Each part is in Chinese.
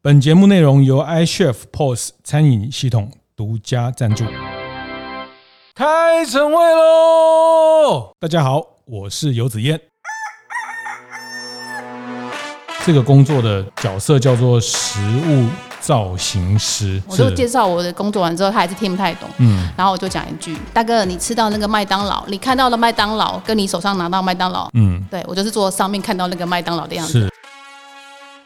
本节目内容由 iChef POS 餐饮系统独家赞助。开晨会喽！大家好，我是游子燕。这个工作的角色叫做食物造型师。我就介绍我的工作完之后，他还是听不太懂。嗯，然后我就讲一句：“大哥，你吃到那个麦当劳，你看到的麦当劳，跟你手上拿到麦当劳，嗯，对，我就是做上面看到那个麦当劳的样子。”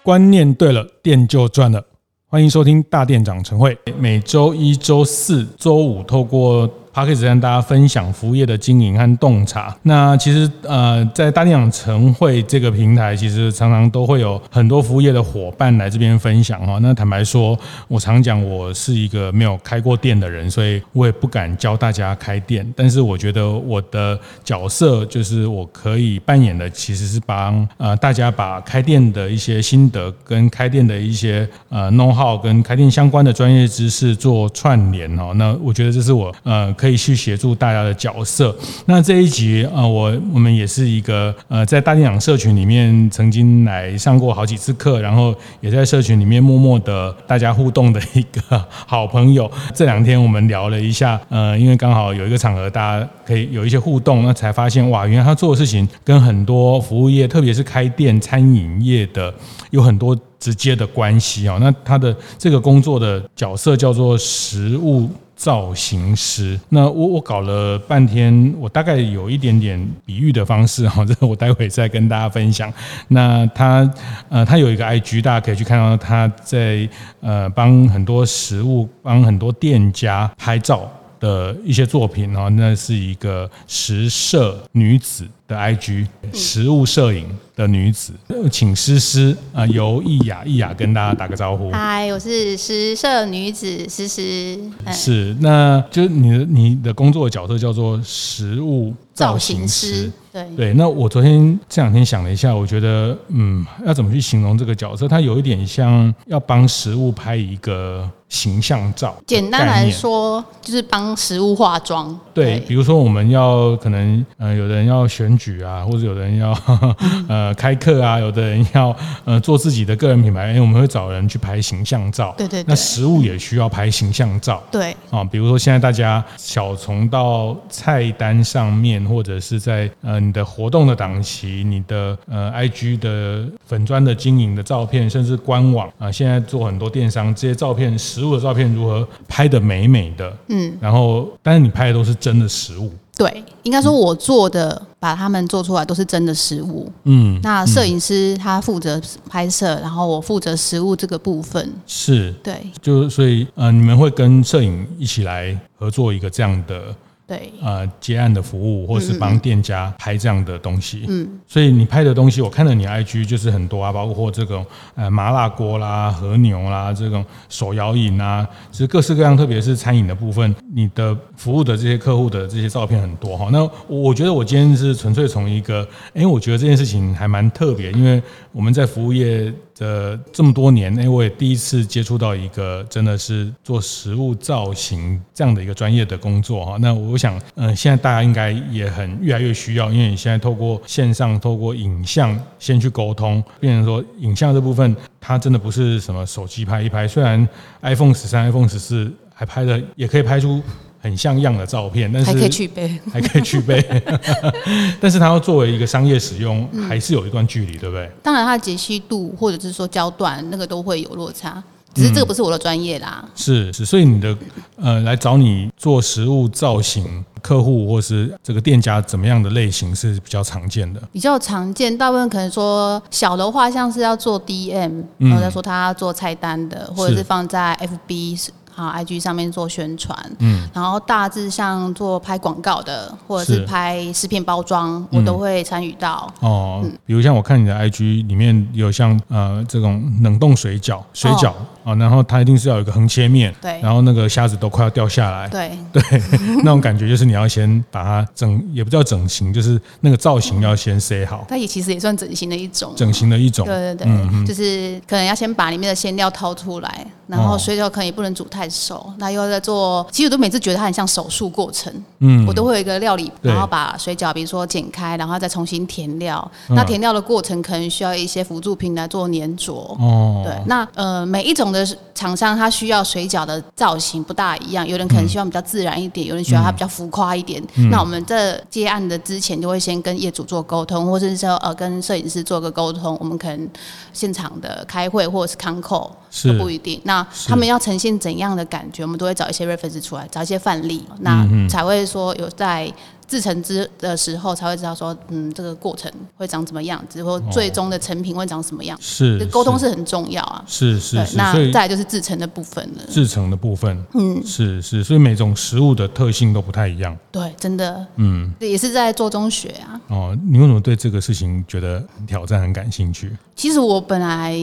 观念对了，店就赚了。欢迎收听大店长晨会，每周一、周四、周五透过。Podcast 跟大家分享服务业的经营和洞察。那其实呃，在大店长晨会这个平台，其实常常都会有很多服务业的伙伴来这边分享哈。那坦白说，我常讲我是一个没有开过店的人，所以我也不敢教大家开店。但是我觉得我的角色就是我可以扮演的，其实是帮呃大家把开店的一些心得跟开店的一些呃 know how 跟开店相关的专业知识做串联哦。那我觉得这是我呃。可以去协助大家的角色。那这一集啊，我我们也是一个呃，在大电影社群里面曾经来上过好几次课，然后也在社群里面默默的大家互动的一个好朋友。这两天我们聊了一下，呃，因为刚好有一个场合，大家可以有一些互动，那才发现哇，原来他做的事情跟很多服务业，特别是开店餐饮业的有很多直接的关系哦。那他的这个工作的角色叫做食物。造型师，那我我搞了半天，我大概有一点点比喻的方式哈，这个我待会再跟大家分享。那他呃，他有一个 IG，大家可以去看到他在呃帮很多食物、帮很多店家拍照的一些作品哦，那是一个食摄女子的 IG，食物摄影。的女子，请诗诗啊，由易雅易雅跟大家打个招呼。嗨，我是食摄女子诗诗。是，那就是你的你的工作的角色叫做食物造型师。对对，那我昨天这两天想了一下，我觉得嗯，要怎么去形容这个角色？它有一点像要帮食物拍一个形象照。简单来说，就是帮食物化妆。对，比如说我们要可能呃，有的人要选举啊，或者有的人要呃。呃，开课啊，有的人要呃做自己的个人品牌，因为我们会找人去拍形象照。对对，对。那食物也需要拍形象照。对。啊，比如说现在大家小从到菜单上面，或者是在呃你的活动的档期，你的呃 IG 的粉砖的经营的照片，甚至官网啊，现在做很多电商这些照片，实物的照片如何拍的美美的？嗯。然后，但是你拍的都是真的实物。对，应该说，我做的把他们做出来都是真的实物。嗯，那摄影师他负责拍摄，然后我负责实物这个部分。是，对，就所以呃，你们会跟摄影一起来合作一个这样的。对，呃，接案的服务，或是帮店家拍这样的东西，嗯，所以你拍的东西，我看了你 IG 就是很多啊，包括这种呃麻辣锅啦、和牛啦，这种手摇饮啊，其实各式各样，特别是餐饮的部分，你的服务的这些客户的这些照片很多哈。那我觉得我今天是纯粹从一个，哎，我觉得这件事情还蛮特别，因为我们在服务业。呃，这么多年，哎，我也第一次接触到一个真的是做食物造型这样的一个专业的工作哈。那我想，嗯，现在大家应该也很越来越需要，因为你现在透过线上、透过影像先去沟通，变成说影像这部分，它真的不是什么手机拍一拍，虽然 iPhone 十三、iPhone 十四还拍的也可以拍出。很像样的照片，但是还可以去背，还可以去背，但是它要作为一个商业使用，还是有一段距离，对不对？当然，它的解析度或者是说焦段，那个都会有落差。只是这个不是我的专业啦。是是，所以你的呃，来找你做食物造型客户或是这个店家，怎么样的类型是比较常见的？比较常见，大部分可能说小的话，像是要做 DM，然后再说他要做菜单的，或者是放在 FB。好，IG 上面做宣传，嗯，然后大致像做拍广告的，或者是拍食品包装，嗯、我都会参与到。哦，嗯、比如像我看你的 IG 里面有像呃这种冷冻水饺，水饺啊、哦，然后它一定是要有一个横切面，对，然后那个虾子都快要掉下来，对 对，那种感觉就是你要先把它整，也不叫整形，就是那个造型要先塞好。它也其实也算整形的一种，整形的一种，对对对，嗯、就是可能要先把里面的馅料掏出来。然后水饺可能也不能煮太熟，那又在做，其实我都每次觉得它很像手术过程。嗯，我都会有一个料理，然后把水饺比如说剪开，然后再重新填料。那填料的过程可能需要一些辅助品来做粘着。哦，对，那呃每一种的厂商他需要水饺的造型不大一样，有人可能希望比较自然一点，有人需要它比较浮夸一点。那我们在接案的之前就会先跟业主做沟通，或者是说呃跟摄影师做个沟通，我们可能现场的开会或者是康扣都不一定。那他们要呈现怎样的感觉，我们都会找一些 reference 出来，找一些范例，那才会说有在。制成之的时候才会知道说，嗯，这个过程会长怎么样子，或最终的成品会长什么样子。是沟通是很重要啊。是是是。那再来就是制成的部分了。制成的部分，嗯，是是，所以每种食物的特性都不太一样。对，真的，嗯，也是在做中学啊。哦，你为什么对这个事情觉得很挑战、很感兴趣？其实我本来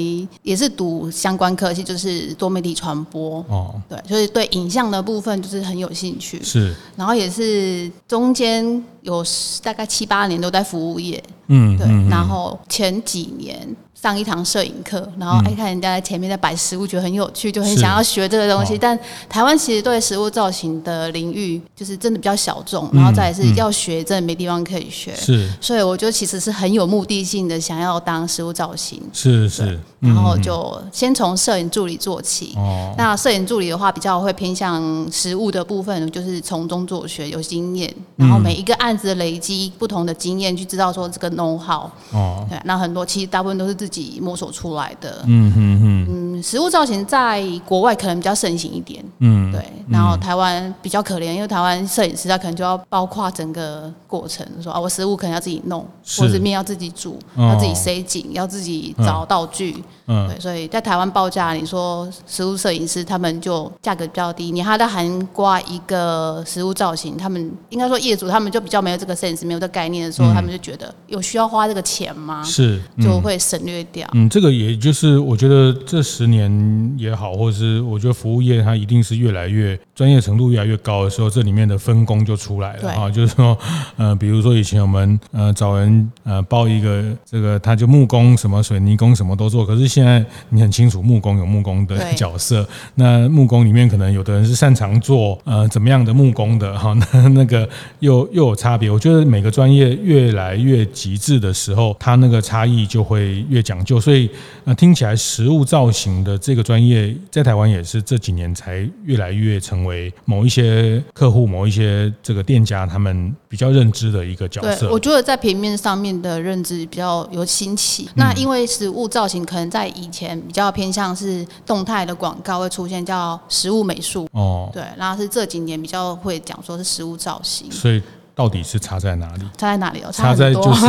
也是读相关科系，就是多媒体传播。哦，对，所以对影像的部分就是很有兴趣。是，然后也是中间。有大概七八年都在服务业，嗯，对，然后前几年。上一堂摄影课，然后爱看人家在前面在摆食物，觉得很有趣，就很想要学这个东西。但台湾其实对食物造型的领域就是真的比较小众，然后再来是要学，真的没地方可以学。是，所以我觉得其实是很有目的性的，想要当食物造型。是是，然后就先从摄影助理做起。哦，那摄影助理的话，比较会偏向食物的部分，就是从中做学，有经验，然后每一个案子的累积不同的经验，去知道说这个 know how。哦，对，那很多其实大部分都是自己。自己摸索出来的，嗯嗯嗯，嗯，食物造型在国外可能比较盛行一点，嗯，对，然后台湾比较可怜，因为台湾摄影师他可能就要包括整个过程，说啊，我食物可能要自己弄，是或者面要自己煮，哦、要自己塞紧，要自己找道具。嗯嗯，对，所以在台湾报价，你说食物摄影师他们就价格比较低，你还在含挂一个食物造型，他们应该说业主他们就比较没有这个 sense，没有这个概念的时候，嗯、他们就觉得有需要花这个钱吗？是，嗯、就会省略掉。嗯，这个也就是我觉得这十年也好，或者是我觉得服务业它一定是越来越专业程度越来越高的时候，这里面的分工就出来了对啊，就是说，呃，比如说以前我们呃找人呃包一个这个，他就木工什么水泥工什么都做，可是现现在你很清楚，木工有木工的角色。那木工里面可能有的人是擅长做呃怎么样的木工的哈，那那个又又有差别。我觉得每个专业越来越极致的时候，它那个差异就会越讲究。所以呃听起来实物造型的这个专业在台湾也是这几年才越来越成为某一些客户、某一些这个店家他们比较认知的一个角色。对，我觉得在平面上面的认知比较有新奇。嗯、那因为食物造型可能在以前比较偏向是动态的广告会出现叫食物美术哦，对，然后是这几年比较会讲说是食物造型，所以到底是差在哪里？差在哪里哦？差在就是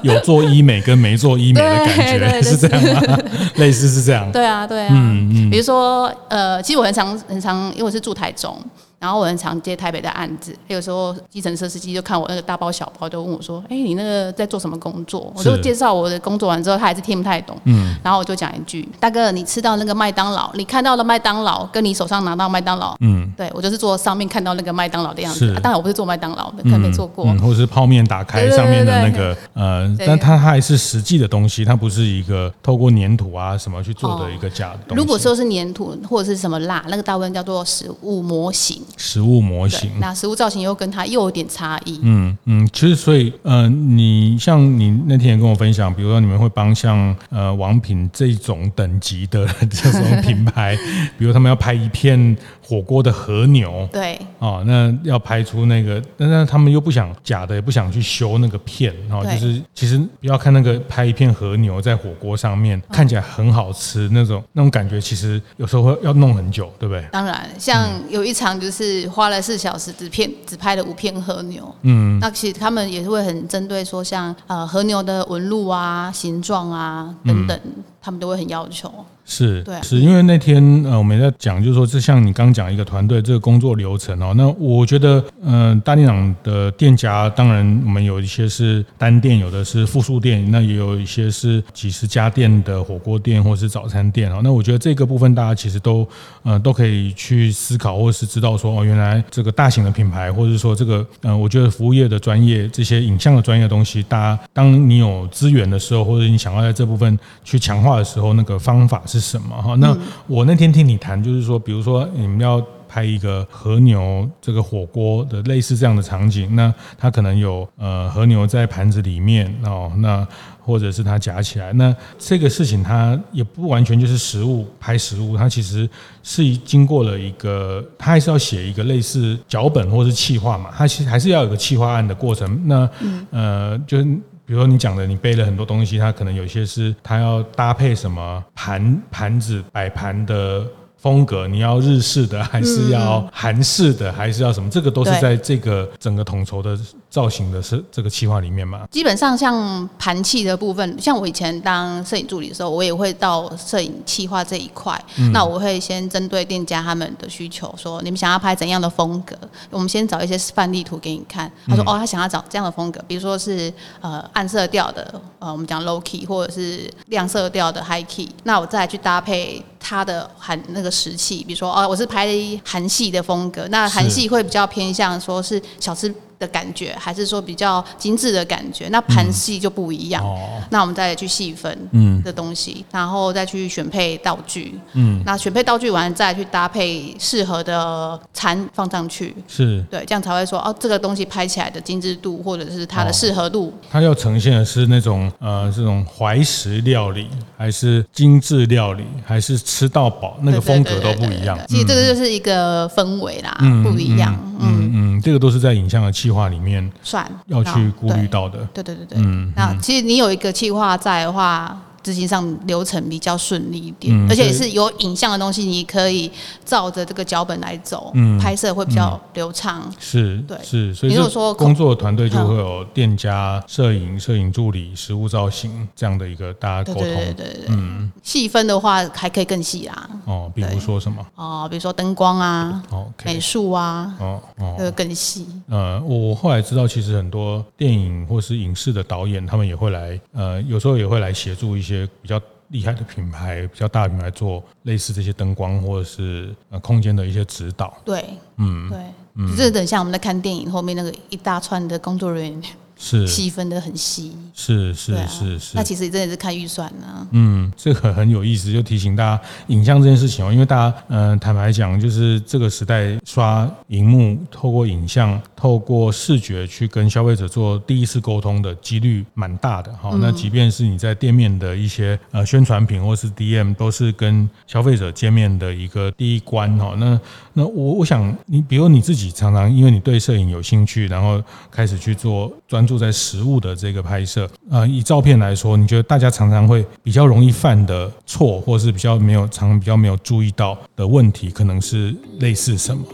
有做医美跟没做医美的 感觉是这样吗？类似是这样？对啊，对啊，嗯嗯，比如说呃，其实我很常很常，因为我是住台中。然后我很常接台北的案子，有时候计程车司机就看我那个大包小包，就问我说：“哎，你那个在做什么工作？”我就介绍我的工作完之后，他还是听不太懂。嗯。然后我就讲一句：“大哥，你吃到那个麦当劳，你看到了麦当劳，跟你手上拿到麦当劳，嗯，对我就是做上面看到那个麦当劳的样子。当然我不是做麦当劳的，可能没做过。或者是泡面打开上面的那个呃，但它还是实际的东西，它不是一个透过粘土啊什么去做的一个假的东西。如果说是粘土或者是什么蜡，那个大部分叫做食物模型。食物模型。那食物造型又跟它又有点差异。嗯嗯，其实所以呃，你像你那天也跟我分享，比如说你们会帮像呃王品这种等级的这种品牌，比如他们要拍一片火锅的和牛，对，哦，那要拍出那个，但是他们又不想假的，也不想去修那个片，哦，对就是其实不要看那个拍一片和牛在火锅上面看起来很好吃那种那种感觉，其实有时候会要弄很久，对不对？当然，像有一场就是花了四小时只片只拍了五片和牛，嗯，那其实他们也是会很针对说像呃和牛的纹路啊、形状啊等等，嗯、他们都会很要求。是，对，是因为那天呃，我们在讲，就是说，这像你刚讲一个团队这个工作流程哦。那我觉得，嗯、呃，大店长的店家，当然我们有一些是单店，有的是复数店，那也有一些是几十家店的火锅店或是早餐店哦。那我觉得这个部分大家其实都呃都可以去思考，或是知道说哦，原来这个大型的品牌，或者是说这个嗯、呃，我觉得服务业的专业这些影像的专业的东西，大家当你有资源的时候，或者你想要在这部分去强化的时候，那个方法是。是什么哈？那我那天听你谈，就是说，比如说你们要拍一个和牛这个火锅的类似这样的场景，那它可能有呃和牛在盘子里面哦，那或者是它夹起来，那这个事情它也不完全就是食物拍食物，它其实是经过了一个，它还是要写一个类似脚本或是企划嘛，它其实还是要有个企划案的过程。那呃，就是比如说你讲的，你背了很多东西，它可能有些是它要搭配什么盘盘子摆盘的。风格你要日式的还是要韩式的还是要什么？这个都是在这个整个统筹的造型的是这个企划里面吗？基本上像盘器的部分，像我以前当摄影助理的时候，我也会到摄影企划这一块。那我会先针对店家他们的需求，说你们想要拍怎样的风格，我们先找一些范例图给你看。他说哦，他想要找这样的风格，比如说是呃暗色调的，呃我们讲 low key，或者是亮色调的 high key。那我再来去搭配他的韩那个。时器，比如说，哦，我是拍韩系的风格，那韩系会比较偏向说是小吃。的感觉，还是说比较精致的感觉，那盘戏就不一样。嗯哦、那我们再去细分嗯的东西，嗯、然后再去选配道具。嗯，那选配道具完，再去搭配适合的餐放上去。是，对，这样才会说哦，这个东西拍起来的精致度，或者是它的适合度。哦、它要呈现的是那种呃，这种怀石料理，还是精致料理，还是吃到饱，那个风格都不一样。其实这个就是一个氛围啦，嗯、不一样。嗯嗯，嗯，这个都是在影像的企划里面算要去顾虑到的。对对对对，嗯，那其实你有一个计划在的话。执行上流程比较顺利一点，嗯、而且也是有影像的东西，你可以照着这个脚本来走，嗯、拍摄会比较流畅。是，对，是。所以如果说工作团队就会有店家、摄影、摄影助理、实物造型这样的一个大家沟通。对对对，对，对嗯，细分的话还可以更细啊。哦，比如说什么？哦，比如说灯光啊，哦、美术啊，哦哦，这个更细。呃，我后来知道，其实很多电影或是影视的导演，他们也会来，呃，有时候也会来协助一些。比较厉害的品牌，比较大的品牌做类似这些灯光或者是呃空间的一些指导。对，嗯，对，嗯，就是等下我们在看电影后面那个一大串的工作人员。是细分的很细，是是是是。那其实真的是看预算呢。嗯，这个很有意思，就提醒大家影像这件事情哦，因为大家嗯、呃，坦白讲，就是这个时代刷荧幕，透过影像，透过视觉去跟消费者做第一次沟通的几率蛮大的哈。那即便是你在店面的一些呃宣传品或是 DM，都是跟消费者见面的一个第一关哈。那那我我想你，比如你自己常常因为你对摄影有兴趣，然后开始去做专。住在实物的这个拍摄，呃，以照片来说，你觉得大家常常会比较容易犯的错，或是比较没有常比较没有注意到的问题，可能是类似什么？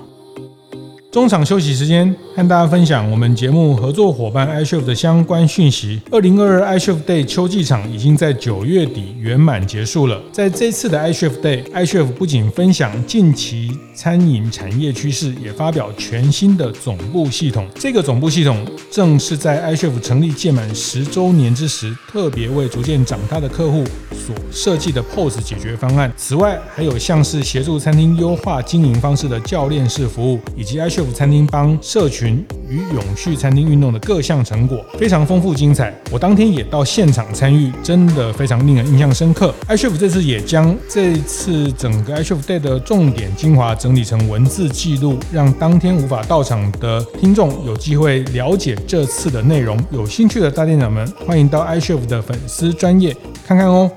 中场休息时间，和大家分享我们节目合作伙伴 iShift 的相关讯息。二零二二 iShift Day 秋季场已经在九月底圆满结束了。在这次的 iShift Day，iShift 不仅分享近期餐饮产业趋势，也发表全新的总部系统。这个总部系统正是在 iCHEF 成立届满十周年之时，特别为逐渐长大的客户所设计的 POS 解决方案。此外，还有像是协助餐厅优化经营方式的教练式服务，以及 iCHEF 餐厅帮社群与永续餐厅运动的各项成果非常丰富精彩。我当天也到现场参与，真的非常令人印象深刻。iCHEF 这次也将这次整个 iCHEF Day 的重点精华整理成文字记录，让当天无法到场的听众有机会了解这次的内容。有兴趣的大店长们，欢迎到 iCHEF 的粉丝专业看看哦。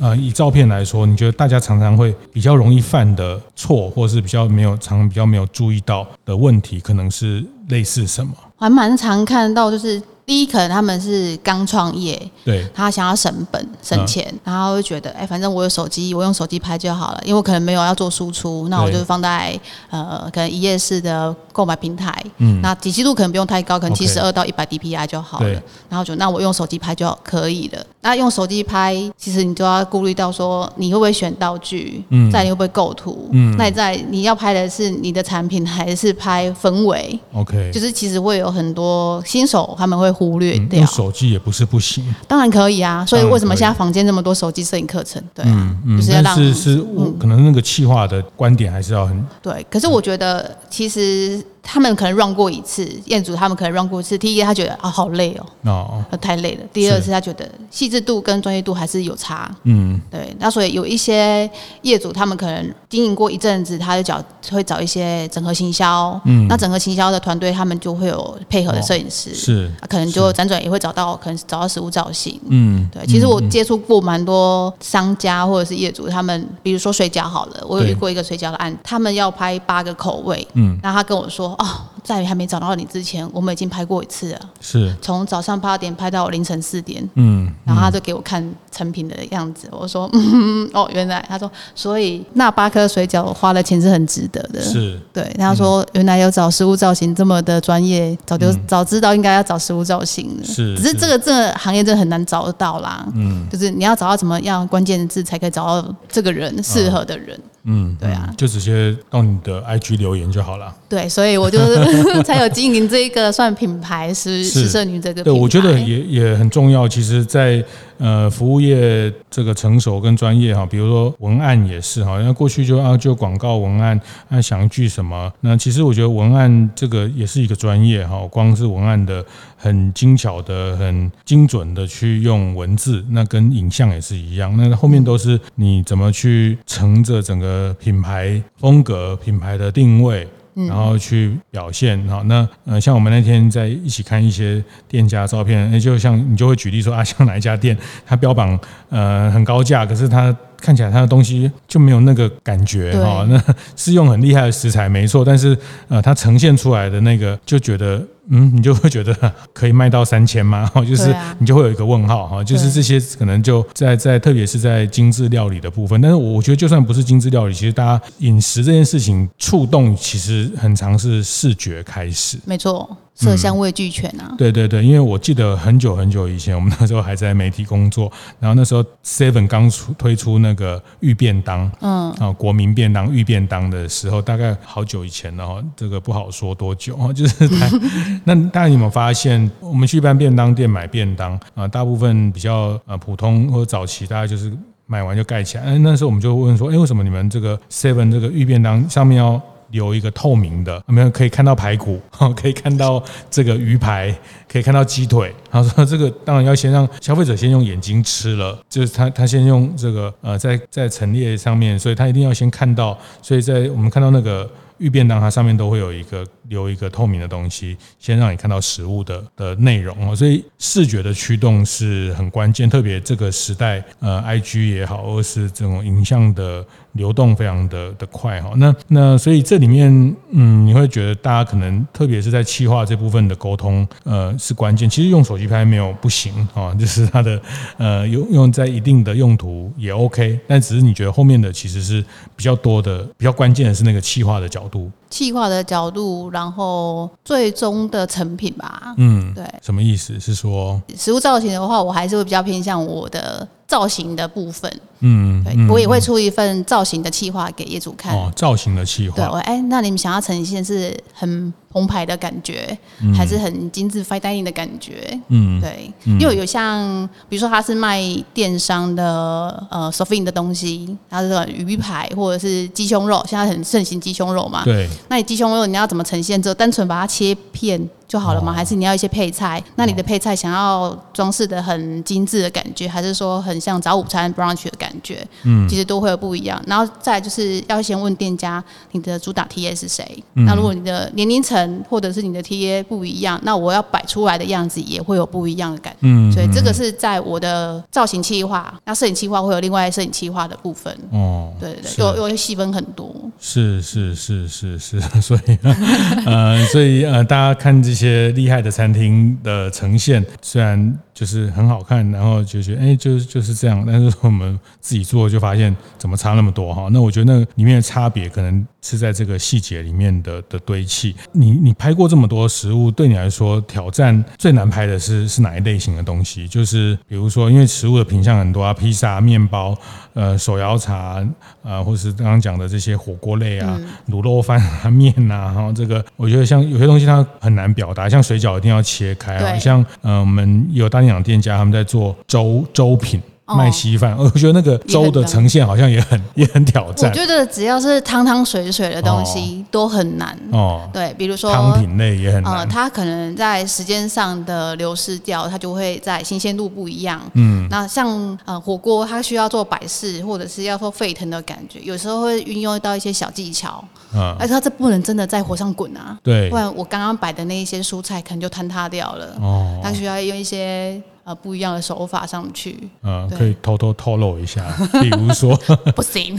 呃，以照片来说，你觉得大家常常会比较容易犯的错，或是比较没有常比较没有注意到的问题，可能是类似什么？还蛮常看到，就是。第一，可能他们是刚创业，对，他想要省本省钱，嗯、然后会觉得，哎，反正我有手机，我用手机拍就好了，因为我可能没有要做输出，那我就放在呃，可能一页式的购买平台，嗯，那解析度可能不用太高，可能七十二到一百 DPI 就好了，然后就那我用手机拍就可以了。那用手机拍，其实你就要顾虑到说，你会不会选道具，嗯，再你会不会构图，嗯，那你在你要拍的是你的产品，还是拍氛围？OK，就是其实会有很多新手他们会。忽略掉，用手机也不是不行，当然可以啊。所以为什么现在房间这么多手机摄影课程？对啊，嗯，就是要让是是可能那个气化的观点还是要很对。可是我觉得其实。他们可能 run 过一次，业主他们可能 run 过一次。第一，他觉得啊好累哦，哦，太累了。第二是他觉得细致度跟专业度还是有差。嗯，对。那所以有一些业主他们可能经营过一阵子，他就找会找一些整合行销。嗯，那整合行销的团队他们就会有配合的摄影师，哦、是，可能就辗转也会找到，可能找到实物造型。嗯，对。其实我接触过蛮多商家或者是业主，他们比如说水饺好了，我有遇过一个水饺的案，他们要拍八个口味。嗯，那他跟我说。哦，在于还没找到你之前，我们已经拍过一次了。是，从早上八点拍到凌晨四点。嗯，然后他就给我看成品的样子。我说，嗯，哦，原来他说，所以那八颗水饺花的钱是很值得的。是，对。他说，原来有找食物造型这么的专业，早就早知道应该要找食物造型了。是，只是这个这个行业真的很难找得到啦。嗯，就是你要找到怎么样关键字，才可以找到这个人适合的人。嗯，对啊，就直接到你的 IG 留言就好了。对，所以我就是 才有经营这一个算品牌是是社女这个。对，我觉得也也很重要。其实，在呃服务业这个成熟跟专业哈，比如说文案也是哈，那过去就啊就广告文案，那想一句什么？那其实我觉得文案这个也是一个专业哈，光是文案的很精巧的、很精准的去用文字，那跟影像也是一样。那后面都是你怎么去乘着整个。品牌风格、品牌的定位，然后去表现哈。那呃，像我们那天在一起看一些店家照片，那就像你就会举例说啊，像哪一家店，它标榜呃很高价，可是它看起来它的东西就没有那个感觉哈。那是用很厉害的食材没错，但是呃，它呈现出来的那个就觉得。嗯，你就会觉得可以卖到三千吗？就是你就会有一个问号哈，就是这些可能就在在特别是在精致料理的部分，但是我觉得就算不是精致料理，其实大家饮食这件事情触动其实很常是视觉开始，没错。色香味俱全啊、嗯！对对对，因为我记得很久很久以前，我们那时候还在媒体工作，然后那时候 Seven 刚出推出那个御便当，嗯，啊，国民便当御便当的时候，大概好久以前了哈，这个不好说多久啊，就是 那大家有没有发现，我们去一般便当店买便当啊，大部分比较呃普通或者早期，大概就是买完就盖起来。哎，那时候我们就问说，哎，为什么你们这个 Seven 这个预便当上面要？有一个透明的，没有可以看到排骨，可以看到这个鱼排，可以看到鸡腿。他说这个当然要先让消费者先用眼睛吃了，就是他他先用这个呃在在陈列上面，所以他一定要先看到，所以在我们看到那个。预便当它上面都会有一个留一个透明的东西，先让你看到食物的的内容哦，所以视觉的驱动是很关键，特别这个时代，呃，IG 也好，或是这种影像的流动非常的的快哈。那那所以这里面，嗯，你会觉得大家可能特别是在气化这部分的沟通，呃，是关键。其实用手机拍没有不行啊，就是它的呃用用在一定的用途也 OK，但只是你觉得后面的其实是比较多的，比较关键的是那个气化的角度。企划的角度，然后最终的成品吧。嗯，对，什么意思？是说实物造型的话，我还是会比较偏向我的造型的部分。嗯，对，我也会出一份造型的企划给业主看。哦，造型的企划。对，我哎，那你们想要呈现是很澎湃的感觉，还是很精致 fine dining 的感觉？嗯，对，因为有像比如说他是卖电商的呃 soffing 的东西，它是鱼排或者是鸡胸肉，现在很盛行鸡胸肉嘛。对，那你鸡胸肉你要怎么呈现？就单纯把它切片。就好了吗？还是你要一些配菜？那你的配菜想要装饰的很精致的感觉，还是说很像早午餐 brunch 的感觉？嗯，其实都会有不一样。然后再就是要先问店家，你的主打 TA 是谁？嗯、那如果你的年龄层或者是你的 TA 不一样，那我要摆出来的样子也会有不一样的感觉。嗯，所以这个是在我的造型计划，那摄影计划会有另外摄影计划的部分。哦，对对对，有有细分很多。是是是是是，所以 呃，所以呃，大家看这。一些厉害的餐厅的呈现，虽然就是很好看，然后就觉得哎，就是就是这样，但是我们自己做就发现怎么差那么多哈。那我觉得那里面的差别可能是在这个细节里面的的堆砌。你你拍过这么多食物，对你来说挑战最难拍的是是哪一类型的东西？就是比如说，因为食物的品相很多啊，披萨、面包。呃，手摇茶，呃，或是刚刚讲的这些火锅类啊，卤肉饭啊，面啊，然后这个，我觉得像有些东西它很难表达，像水饺一定要切开啊，像呃，我们有大店长店家他们在做粥粥品。卖稀饭，我觉得那个粥的呈现好像也很 也很挑战。我觉得只要是汤汤水水的东西都很难哦。对，比如说汤品类也很难。呃，它可能在时间上的流失掉，它就会在新鲜度不一样。嗯，那像呃火锅，它需要做百式或者是要做沸腾的感觉，有时候会运用到一些小技巧。嗯，而且它这不能真的在火上滚啊。对，不然我刚刚摆的那一些蔬菜可能就坍塌掉了。哦，它需要用一些。呃，不一样的手法上去，啊，可以偷偷透露一下，比如说，不行，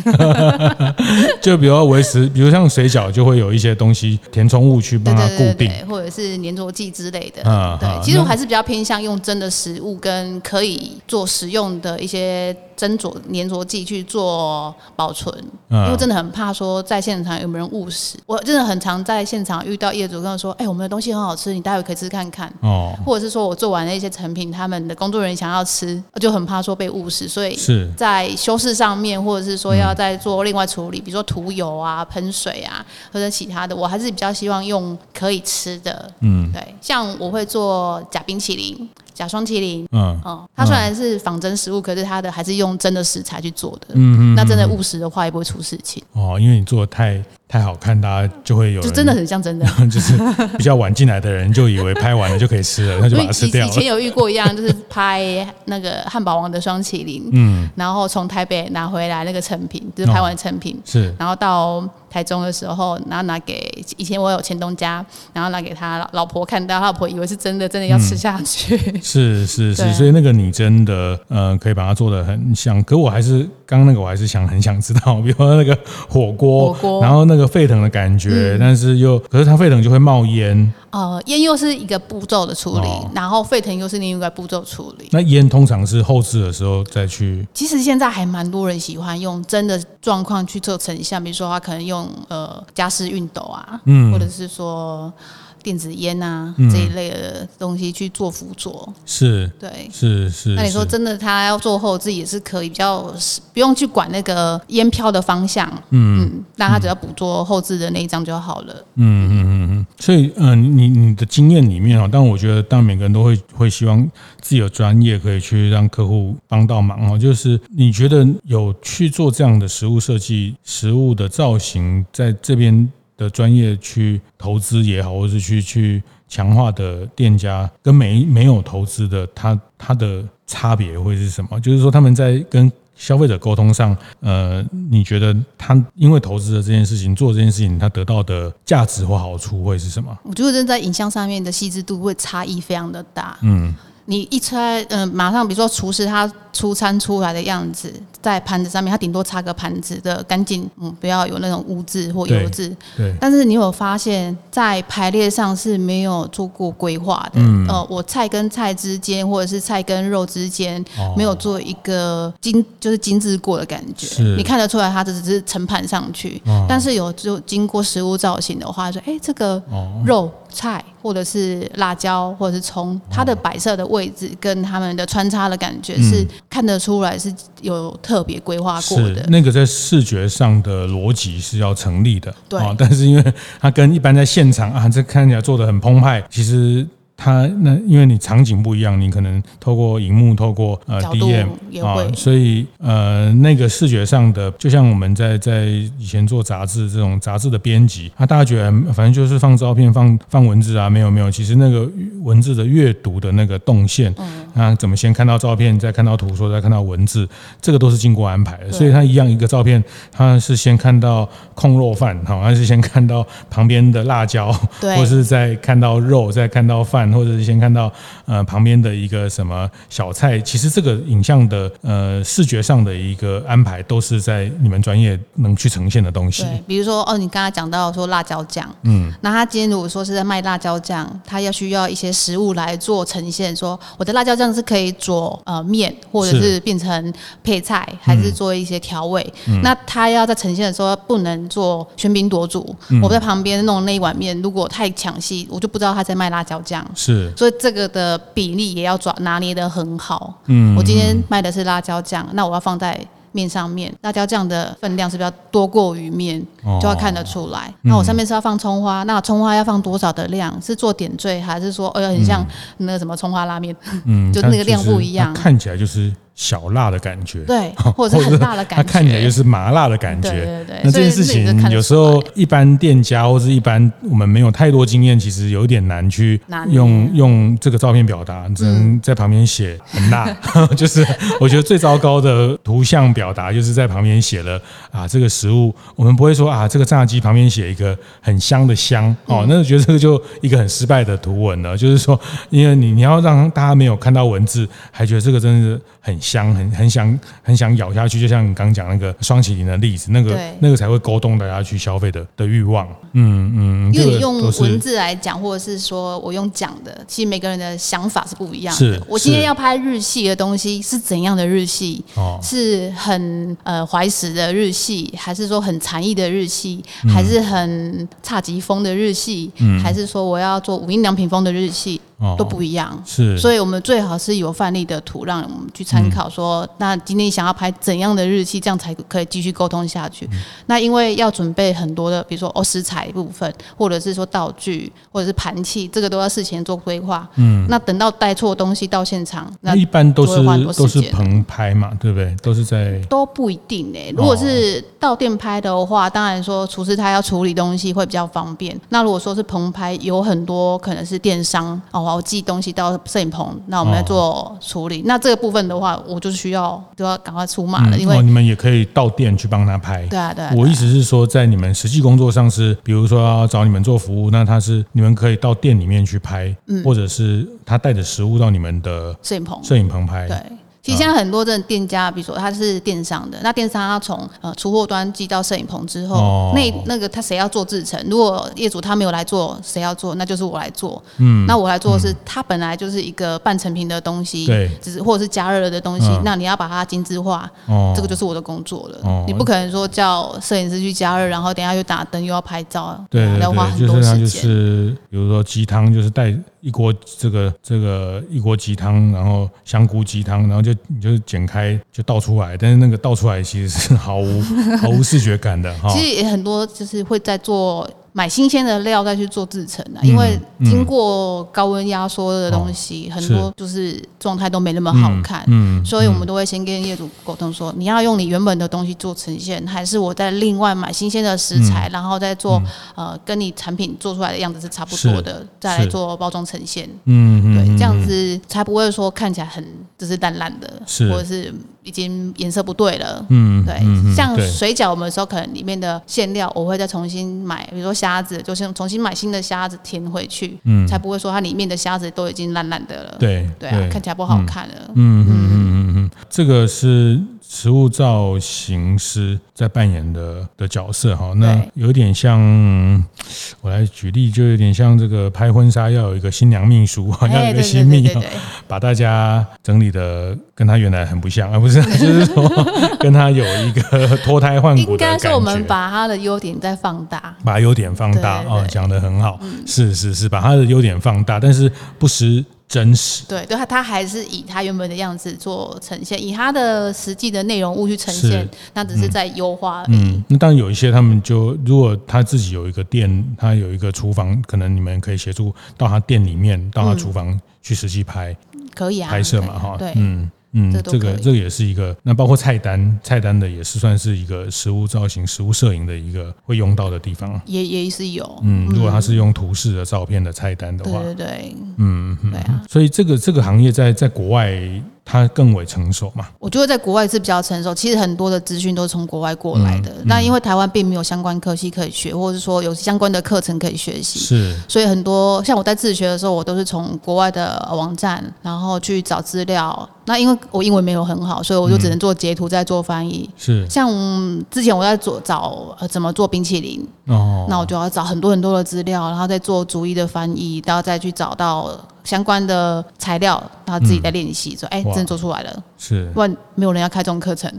就比如说维持，比如像水饺，就会有一些东西填充物去帮它固定，或者是粘着剂之类的，啊，对，其实我还是比较偏向用真的食物跟可以做食用的一些。斟酌粘着剂去做保存，因为真的很怕说在现场有没有人误食。我真的很常在现场遇到业主跟我说：“哎，我们的东西很好吃，你待会可以吃看看。”哦，或者是说我做完了一些成品，他们的工作人员想要吃，就很怕说被误食，所以是在修饰上面，或者是说要再做另外处理，比如说涂油啊、喷水啊，或者其他的，我还是比较希望用可以吃的。嗯，对，像我会做假冰淇淋。假双麒麟，嗯，哦，它虽然是仿真食物，可是它的还是用真的食材去做的，嗯嗯，那真的误食的话也不会出事情。哦，因为你做的太太好看，大家就会有，就真的很像真的，就是比较晚进来的人就以为拍完了就可以吃了，他就把它吃掉了。以前有遇过一样，就是拍那个汉堡王的双麒麟，嗯，然后从台北拿回来那个成品，就是拍完成品，是，然后到。台中的时候，然后拿给以前我有前东家，然后拿给他老婆看到，他老婆以为是真的，真的要吃下去。嗯、是是是，所以那个你真的呃可以把它做的很像，可我还是刚刚那个我还是想很想知道，比如说那个火锅，火锅，然后那个沸腾的感觉，嗯、但是又可是它沸腾就会冒烟。呃，烟又是一个步骤的处理，哦、然后沸腾又是另一个步骤处理。那烟通常是后置的时候再去。其实现在还蛮多人喜欢用真的状况去做成像，比如说他可能用呃加湿熨斗啊，嗯，或者是说。电子烟啊，这一类的东西去做辅佐，是，对，是是。那你说真的，他要做后置也是可以，比较不用去管那个烟飘的方向，嗯嗯，那他只要捕捉后置的那一张就好了。嗯嗯嗯嗯。所以，嗯、呃，你你的经验里面啊，但我觉得，当然每个人都会会希望自己的专业可以去让客户帮到忙哦。就是你觉得有去做这样的实物设计、实物的造型，在这边。的专业去投资也好，或是去去强化的店家，跟没没有投资的，他他的差别会是什么？就是说他们在跟消费者沟通上，呃，你觉得他因为投资的这件事情做这件事情，他得到的价值或好处会是什么？我觉得在影像上面的细致度会差异非常的大。嗯。你一拆，嗯、呃，马上比如说厨师他出餐出来的样子，在盘子上面，他顶多擦个盘子的干净，嗯，不要有那种污渍或油渍。对。但是你有发现，在排列上是没有做过规划的。嗯。呃，我菜跟菜之间，或者是菜跟肉之间，没有做一个精，就是精致过的感觉。是。你看得出来，它只是盛盘上去。哦。但是有就经过食物造型的话，说，哎，这个肉。菜或者是辣椒或者是葱，它的摆设的位置跟他们的穿插的感觉是看得出来是有特别规划过的。那个在视觉上的逻辑是要成立的，对。但是因为它跟一般在现场啊，这看起来做的很澎湃，其实。它那因为你场景不一样，你可能透过荧幕，透过呃 DM 啊，所以呃那个视觉上的，就像我们在在以前做杂志这种杂志的编辑，啊大家觉得反正就是放照片放放文字啊，没有没有，其实那个文字的阅读的那个动线，嗯，啊怎么先看到照片，再看到图说，再看到文字，这个都是经过安排的，所以它一样一个照片，它是先看到控肉饭，好，像是先看到旁边的辣椒，对，或是再看到肉，再看到饭。或者是先看到呃旁边的一个什么小菜，其实这个影像的呃视觉上的一个安排，都是在你们专业能去呈现的东西。对，比如说哦，你刚刚讲到说辣椒酱，嗯，那他今天如果说是在卖辣椒酱，他要需要一些食物来做呈现，说我的辣椒酱是可以做呃面，或者是变成配菜，还是做一些调味。嗯，那他要在呈现的时候不能做喧宾夺主，嗯，我在旁边弄那一碗面，如果太抢戏，我就不知道他在卖辣椒酱。是，所以这个的比例也要抓拿捏得很好。嗯，我今天卖的是辣椒酱，那我要放在面上面，辣椒酱的分量是不是要多过于面？哦、就要看得出来。那我上面是要放葱花，那葱花要放多少的量？是做点缀，还是说，哎、哦、呀，很像那个什么葱花拉面？嗯，就那个量不一样。看起来就是小辣的感觉，对，或者是很辣的感觉，它看起来就是麻辣的感觉。对对对。那这件事情有时候一般店家或是一般我们没有太多经验，其实有点难去用用这个照片表达，只能在旁边写很辣。就是我觉得最糟糕的图像表达，就是在旁边写了啊这个食物，我们不会说啊这个炸鸡旁边写一个很香的香哦，那我觉得这个就一个很失败的图文了。就是说，因为你你要让大家没有看到文字，还觉得这个真的是很。香很很想很想咬下去，就像你刚刚讲那个双淇淋的例子，那个那个才会勾动大家去消费的的欲望。嗯嗯，因为你用文字来讲，或者是说我用讲的，其实每个人的想法是不一样的。是，我今天要拍日系的东西是怎样的日系？哦，是很呃怀石的日系，还是说很禅意的日系，还是很侘寂风的日系？嗯，还是说我要做无印良品风的日系？都不一样，是，所以我们最好是有范例的图让我们去参考。说，那今天想要拍怎样的日期，这样才可以继续沟通下去。那因为要准备很多的，比如说哦食材部分，或者是说道具，或者是盘器，这个都要事前做规划。嗯，那等到带错东西到现场，那一般都是都是棚拍嘛，对不对？都是在都不一定呢。如果是到店拍的话，当然说厨师他要处理东西会比较方便。那如果说是棚拍，有很多可能是电商哦。我寄东西到摄影棚，那我们来做处理。哦、那这个部分的话，我就是需要就要赶快出马了，因为、你们也可以到店去帮他拍。对啊，对啊。我意思是说，在你们实际工作上是，比如说要找你们做服务，那他是你们可以到店里面去拍，嗯、或者是他带着食物到你们的摄影棚摄影棚拍。对。其实现在很多这种店家，比如说他是电商的，那电商他从呃出货端寄到摄影棚之后，哦、那那个他谁要做制成？如果业主他没有来做，谁要做？那就是我来做。嗯，那我来做的是，嗯、它本来就是一个半成品的东西，对，只是或者是加热了的东西，嗯、那你要把它精致化，哦、这个就是我的工作了。哦、你不可能说叫摄影师去加热，然后等下又打灯又要拍照，对，要花很多时间。就是比如说鸡汤，就是带。一锅这个这个一锅鸡汤，然后香菇鸡汤，然后就你就剪开就倒出来，但是那个倒出来其实是毫无毫无视觉感的哈。其实也很多就是会在做。买新鲜的料再去做制成啊，因为经过高温压缩的东西，很多就是状态都没那么好看，嗯，所以我们都会先跟业主沟通说，你要用你原本的东西做呈现，还是我再另外买新鲜的食材，然后再做呃跟你产品做出来的样子是差不多的，再来做包装呈现，嗯，对，这样子才不会说看起来很就是烂烂的，是，或者是。已经颜色不对了，嗯，对，像水饺，我们有时候可能里面的馅料我会再重新买，比如说虾子，就是重新买新的虾子填回去，嗯，才不会说它里面的虾子都已经烂烂的了，对，对啊，看起来不好看了，嗯嗯嗯嗯。嗯，这个是。食物造型师在扮演的的角色哈，那有点像，我来举例，就有点像这个拍婚纱要有一个新娘秘书，要有一个新秘，把大家整理的跟他原来很不像，而不是 就是说跟他有一个脱胎换骨的感觉。应该是我们把他的优点再放大，把优点放大哦，讲得很好，是是是，把他的优点放大，但是不失。真实对，对他，他还是以他原本的样子做呈现，以他的实际的内容物去呈现，那只是在优化而已。嗯，那当然有一些他们就，如果他自己有一个店，他有一个厨房，可能你们可以协助到他店里面，到他厨房去实际拍，可以啊，拍摄嘛，哈，对，嗯。嗯，这，这个这个也是一个，那包括菜单，菜单的也是算是一个食物造型、食物摄影的一个会用到的地方。也也是有，嗯，如果他是用图示的照片的菜单的话，对对对，嗯，对啊。所以这个这个行业在在国外。它更为成熟嘛？我觉得在国外是比较成熟。其实很多的资讯都是从国外过来的。那、嗯、因为台湾并没有相关科系可以学，或者是说有相关的课程可以学习。是。所以很多像我在自学的时候，我都是从国外的网站，然后去找资料。那因为我英文没有很好，所以我就只能做截图，再做翻译。是。像之前我在做找怎么做冰淇淋，哦，那我就要找很多很多的资料，然后再做逐一的翻译，然后再去找到。相关的材料，然后自己在练习，说：“哎，真的做出来了。”是，不然没有人要开这种课程。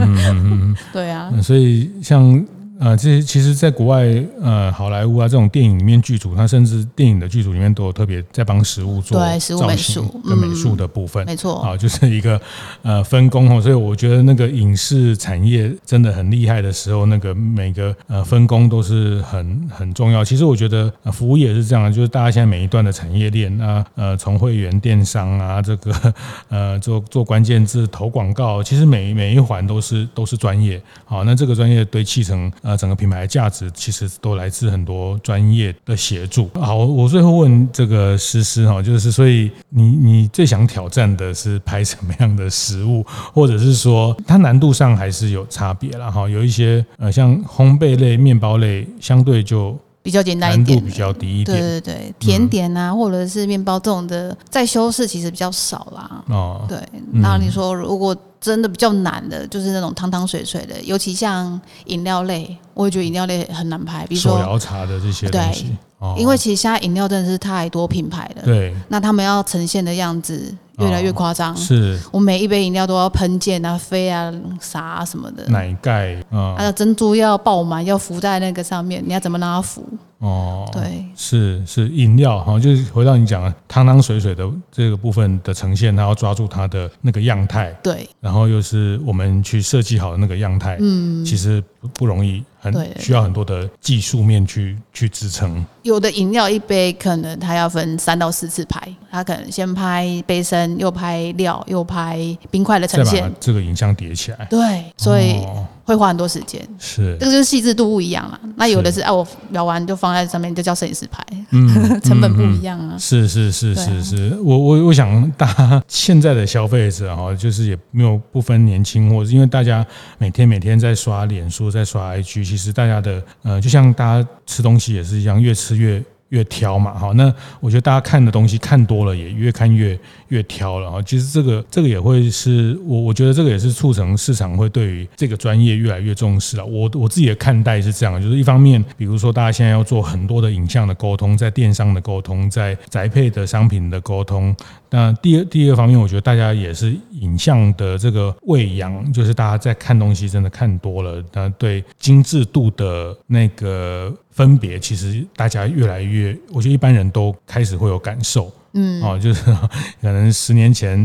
对啊。所以像呃，这些其实，在国外，呃，好莱坞啊这种电影里面剧组，它甚至电影的剧组里面都有特别在帮食物做对食物美术跟美术的部分，没错啊，就是一个呃分工哦。所以我觉得那个影视产业真的很厉害的时候，那个每个呃分工都是很很重要。其实我觉得服务业也是这样，就是大家现在每一段的产业链啊，呃，从会员电商啊，这个呃做做关键字投广告，其实每每一环都是都是专业。好，那这个专业对企成呃整个品牌价值，其实都来自很多专业的协助。好，我最后问这个诗诗哈，就是所以你你最想挑战的是拍什么样的食物，或者是说它难度上还是有差别了哈？有一些呃像烘焙类、面包类，相对就。比较简单一点，难度比较低一点。对对对，甜点啊，嗯、或者是面包这种的，再修饰其实比较少啦。哦，对。那你说，如果真的比较难的，就是那种汤汤水水的，尤其像饮料类，我也觉得饮料类很难拍。比如说手摇茶的这些东西。因为其实现在饮料真的是太多品牌了。对。那他们要呈现的样子。越来越夸张，是我每一杯饮料都要喷溅啊、飞啊、洒啊什么的。奶盖啊，它的珍珠要爆满，要浮在那个上面，你要怎么让它浮？哦，对，是是饮料哈，就是回到你讲的汤汤水水的这个部分的呈现，它要抓住它的那个样态。对，然后又是我们去设计好的那个样态，嗯，其实不不容易。很需要很多的技术面去去支撑。有的饮料一杯可能它要分三到四次拍，它可能先拍杯身，又拍料，又拍冰块的呈现，这个影像叠起来。对，所以会花很多时间。是，这个就是细致度不一样了。那有的是，啊，我描完就放在上面，就叫摄影师拍，嗯，成本不一样啊。是是是是是，我我我想大家 现在的消费者哈，就是也没有不分年轻，或者因为大家每天每天在刷脸书，在刷 IG。其实大家的呃，就像大家吃东西也是一样，越吃越越挑嘛，哈。那我觉得大家看的东西看多了，也越看越越挑了哈。其实这个这个也会是我我觉得这个也是促成市场会对于这个专业越来越重视了。我我自己的看待是这样，就是一方面，比如说大家现在要做很多的影像的沟通，在电商的沟通，在宅配的商品的沟通。那第二第二个方面，我觉得大家也是影像的这个喂养，就是大家在看东西真的看多了，那对精致度的那个分别，其实大家越来越，我觉得一般人都开始会有感受。嗯，哦，就是 可能十年前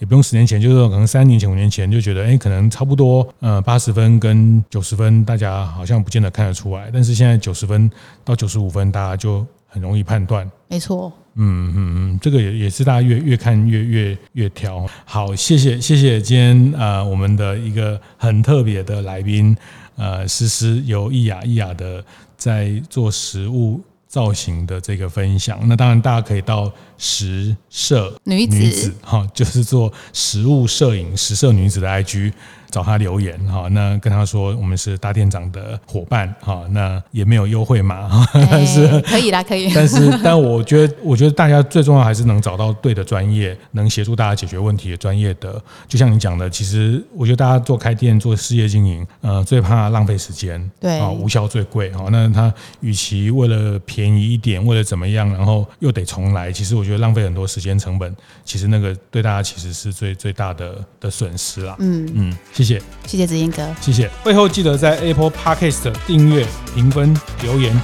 也不用十年前，就是可能三年前、五年前就觉得，哎，可能差不多，呃，八十分跟九十分，大家好像不见得看得出来。但是现在九十分到九十五分，大家就很容易判断。没错。嗯嗯嗯，这个也也是大家越越看越越越挑。好，谢谢谢谢今天呃我们的一个很特别的来宾，呃，诗诗由一雅一雅的在做食物造型的这个分享，那当然大家可以到食摄女子哈，就是做食物摄影食摄女子的 IG。找他留言哈，那跟他说我们是大店长的伙伴哈，那也没有优惠码哈，但是、欸、可以啦，可以。但是，但我觉得，我觉得大家最重要还是能找到对的专业，能协助大家解决问题的专业的。就像你讲的，其实我觉得大家做开店做事业经营，呃，最怕浪费时间，对啊，无效最贵哈。那他与其为了便宜一点，为了怎么样，然后又得重来，其实我觉得浪费很多时间成本，其实那个对大家其实是最最大的的损失啦。嗯嗯，谢谢。谢谢，子英哥，谢谢。会后记得在 Apple Podcast 订阅、评分、留言。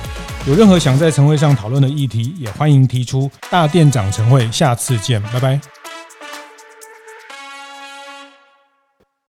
有任何想在晨会上讨论的议题，也欢迎提出。大店长晨会，下次见，拜拜。